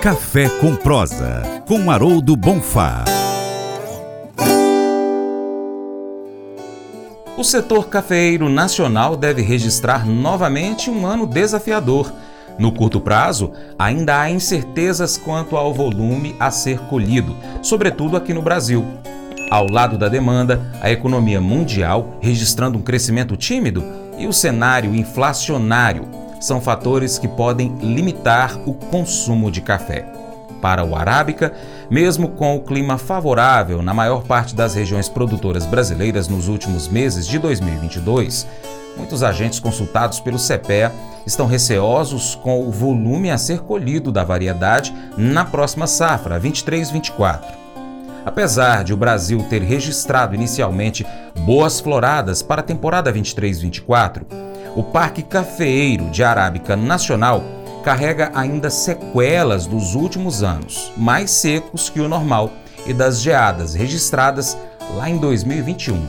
Café com Prosa, com Haroldo Bonfá. O setor cafeeiro nacional deve registrar novamente um ano desafiador. No curto prazo, ainda há incertezas quanto ao volume a ser colhido, sobretudo aqui no Brasil. Ao lado da demanda, a economia mundial registrando um crescimento tímido e o cenário inflacionário são fatores que podem limitar o consumo de café. Para o Arábica, mesmo com o clima favorável na maior parte das regiões produtoras brasileiras nos últimos meses de 2022, muitos agentes consultados pelo CPEA estão receosos com o volume a ser colhido da variedade na próxima safra, 23-24. Apesar de o Brasil ter registrado inicialmente boas floradas para a temporada 23-24, o Parque Cafeeiro de Arábica Nacional carrega ainda sequelas dos últimos anos, mais secos que o normal, e das geadas registradas lá em 2021.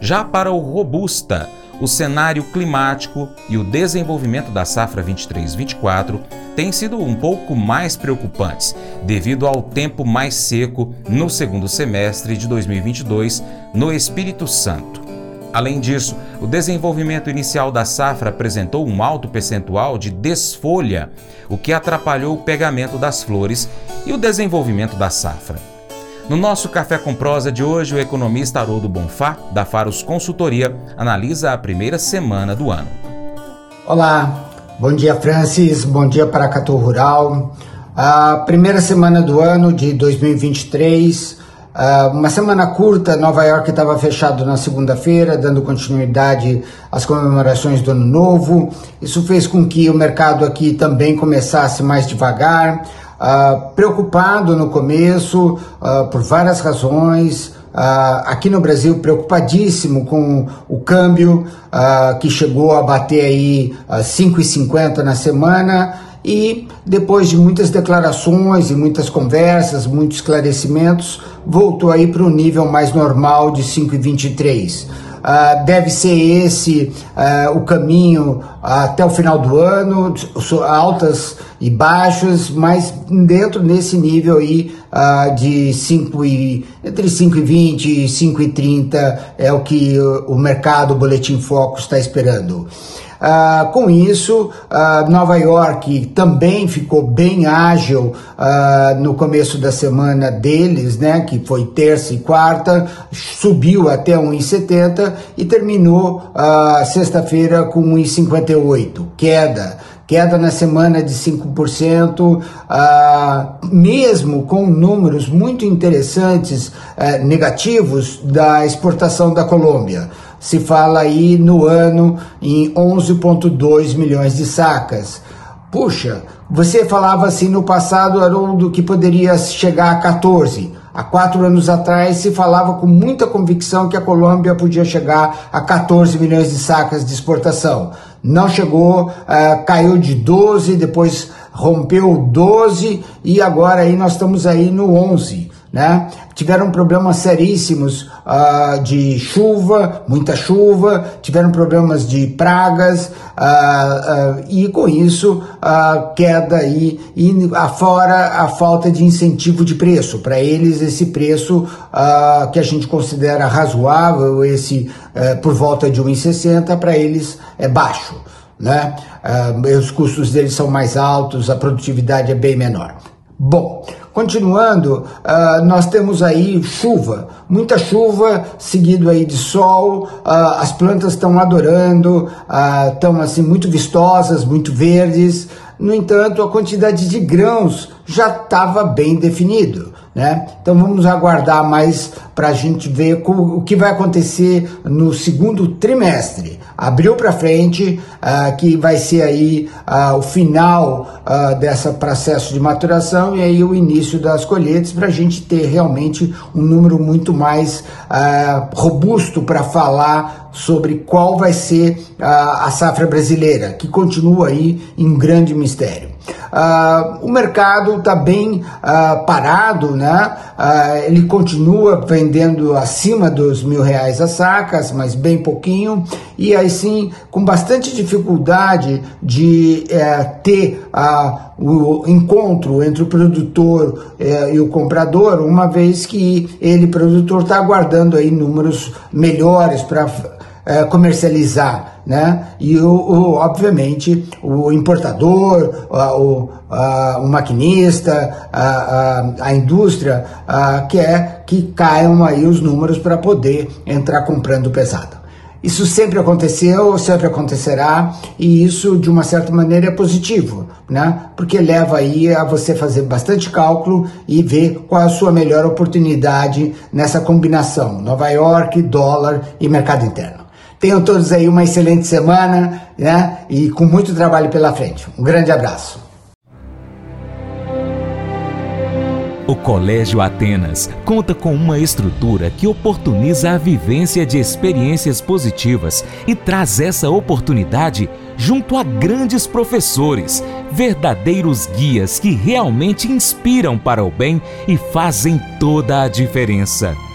Já para o Robusta, o cenário climático e o desenvolvimento da safra 23-24 têm sido um pouco mais preocupantes, devido ao tempo mais seco no segundo semestre de 2022 no Espírito Santo. Além disso, o desenvolvimento inicial da safra apresentou um alto percentual de desfolha, o que atrapalhou o pegamento das flores e o desenvolvimento da safra. No nosso Café com Prosa de hoje, o economista Haroldo Bonfá, da Faros Consultoria, analisa a primeira semana do ano. Olá, bom dia Francis, bom dia para Catu Rural. A primeira semana do ano de 2023, uma semana curta, Nova York estava fechado na segunda-feira, dando continuidade às comemorações do Ano Novo. Isso fez com que o mercado aqui também começasse mais devagar. Uh, preocupado no começo uh, por várias razões. Uh, aqui no Brasil, preocupadíssimo com o câmbio que chegou a bater aí uh, 5,50 na semana e depois de muitas declarações e muitas conversas, muitos esclarecimentos, voltou aí para o nível mais normal de 5,23. Uh, deve ser esse uh, o caminho até o final do ano, altas e baixas, mas dentro desse nível aí uh, de 5 e, entre 5,20 e 5,30 é o que o, o mercado, o Boletim Foco está esperando. Uh, com isso, uh, Nova York também ficou bem ágil uh, no começo da semana deles, né, que foi terça e quarta, subiu até 1,70 e terminou sexta-feira com 1,58, queda. Queda na semana de 5%, ah, mesmo com números muito interessantes eh, negativos da exportação da Colômbia se fala aí no ano em 11,2 milhões de sacas. Puxa, você falava assim no passado, Haroldo, que poderia chegar a 14. Há quatro anos atrás se falava com muita convicção que a Colômbia podia chegar a 14 milhões de sacas de exportação. Não chegou, uh, caiu de 12, depois rompeu 12 e agora aí nós estamos aí no 11 né? Tiveram problemas seríssimos uh, de chuva, muita chuva, tiveram problemas de pragas uh, uh, e com isso queda aí e afora a falta de incentivo de preço. Para eles esse preço que a gente considera razoável, esse eh, por volta de 1,60 para eles é baixo. Né? os custos deles são mais altos, a produtividade é bem menor. Bom, continuando, uh, nós temos aí chuva, muita chuva, seguido aí de sol, uh, as plantas estão adorando, estão uh, assim muito vistosas, muito verdes. No entanto, a quantidade de grãos já estava bem definido. Né? Então vamos aguardar mais para a gente ver como, o que vai acontecer no segundo trimestre. Abriu para frente, uh, que vai ser aí uh, o final uh, desse processo de maturação e aí o início das colheitas para a gente ter realmente um número muito mais robusto para falar sobre qual vai ser a safra brasileira, que continua aí em grande mistério. Uh, o mercado está bem uh, parado, né? Uh, ele continua vendendo acima dos mil reais as sacas, mas bem pouquinho, e aí sim com bastante dificuldade de eh, ter o encontro entre o produtor eh, e o comprador, uma vez que ele, produtor, está aguardando aí números melhores para é, comercializar, né? E o, o, obviamente o importador, o, o maquinista, a, a, a indústria a, quer que caiam aí os números para poder entrar comprando pesado. Isso sempre aconteceu, sempre acontecerá, e isso de uma certa maneira é positivo, né? Porque leva aí a você fazer bastante cálculo e ver qual é a sua melhor oportunidade nessa combinação Nova York, dólar e mercado interno. Tenham todos aí uma excelente semana né? e com muito trabalho pela frente. Um grande abraço. O Colégio Atenas conta com uma estrutura que oportuniza a vivência de experiências positivas e traz essa oportunidade junto a grandes professores, verdadeiros guias que realmente inspiram para o bem e fazem toda a diferença.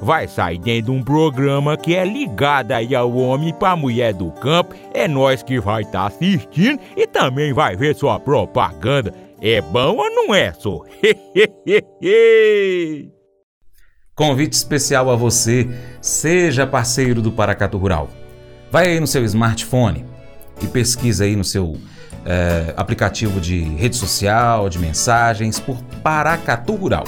vai sair dentro de um programa que é ligado aí ao homem para mulher do campo. É nós que vai estar tá assistindo e também vai ver sua propaganda. É bom ou não é, só? Convite especial a você, seja parceiro do Paracatu Rural. Vai aí no seu smartphone e pesquisa aí no seu é, aplicativo de rede social, de mensagens, por Paracatu Rural.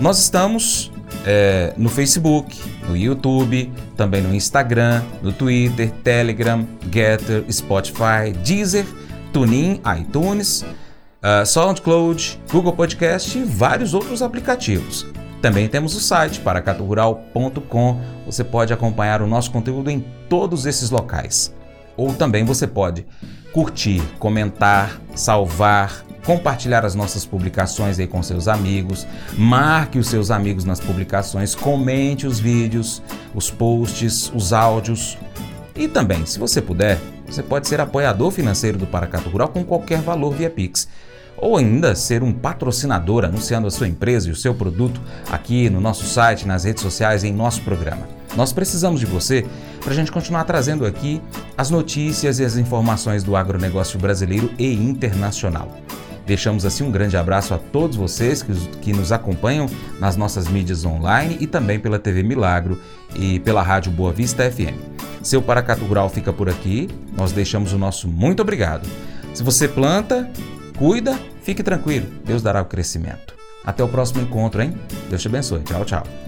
Nós estamos é, no Facebook, no YouTube, também no Instagram, no Twitter, Telegram, Getter, Spotify, Deezer, TuneIn, iTunes, uh, SoundCloud, Google Podcast e vários outros aplicativos. Também temos o site paracaturural.com. Você pode acompanhar o nosso conteúdo em todos esses locais. Ou também você pode curtir, comentar, salvar, compartilhar as nossas publicações aí com seus amigos, marque os seus amigos nas publicações, comente os vídeos, os posts, os áudios. E também, se você puder, você pode ser apoiador financeiro do Paracatu Rural com qualquer valor via Pix ou ainda ser um patrocinador anunciando a sua empresa e o seu produto aqui no nosso site, nas redes sociais, em nosso programa. Nós precisamos de você para a gente continuar trazendo aqui as notícias e as informações do agronegócio brasileiro e internacional. Deixamos assim um grande abraço a todos vocês que, que nos acompanham nas nossas mídias online e também pela TV Milagro e pela Rádio Boa Vista FM. Seu Paracato Rural fica por aqui, nós deixamos o nosso muito obrigado. Se você planta, Cuida, fique tranquilo, Deus dará o crescimento. Até o próximo encontro, hein? Deus te abençoe. Tchau, tchau.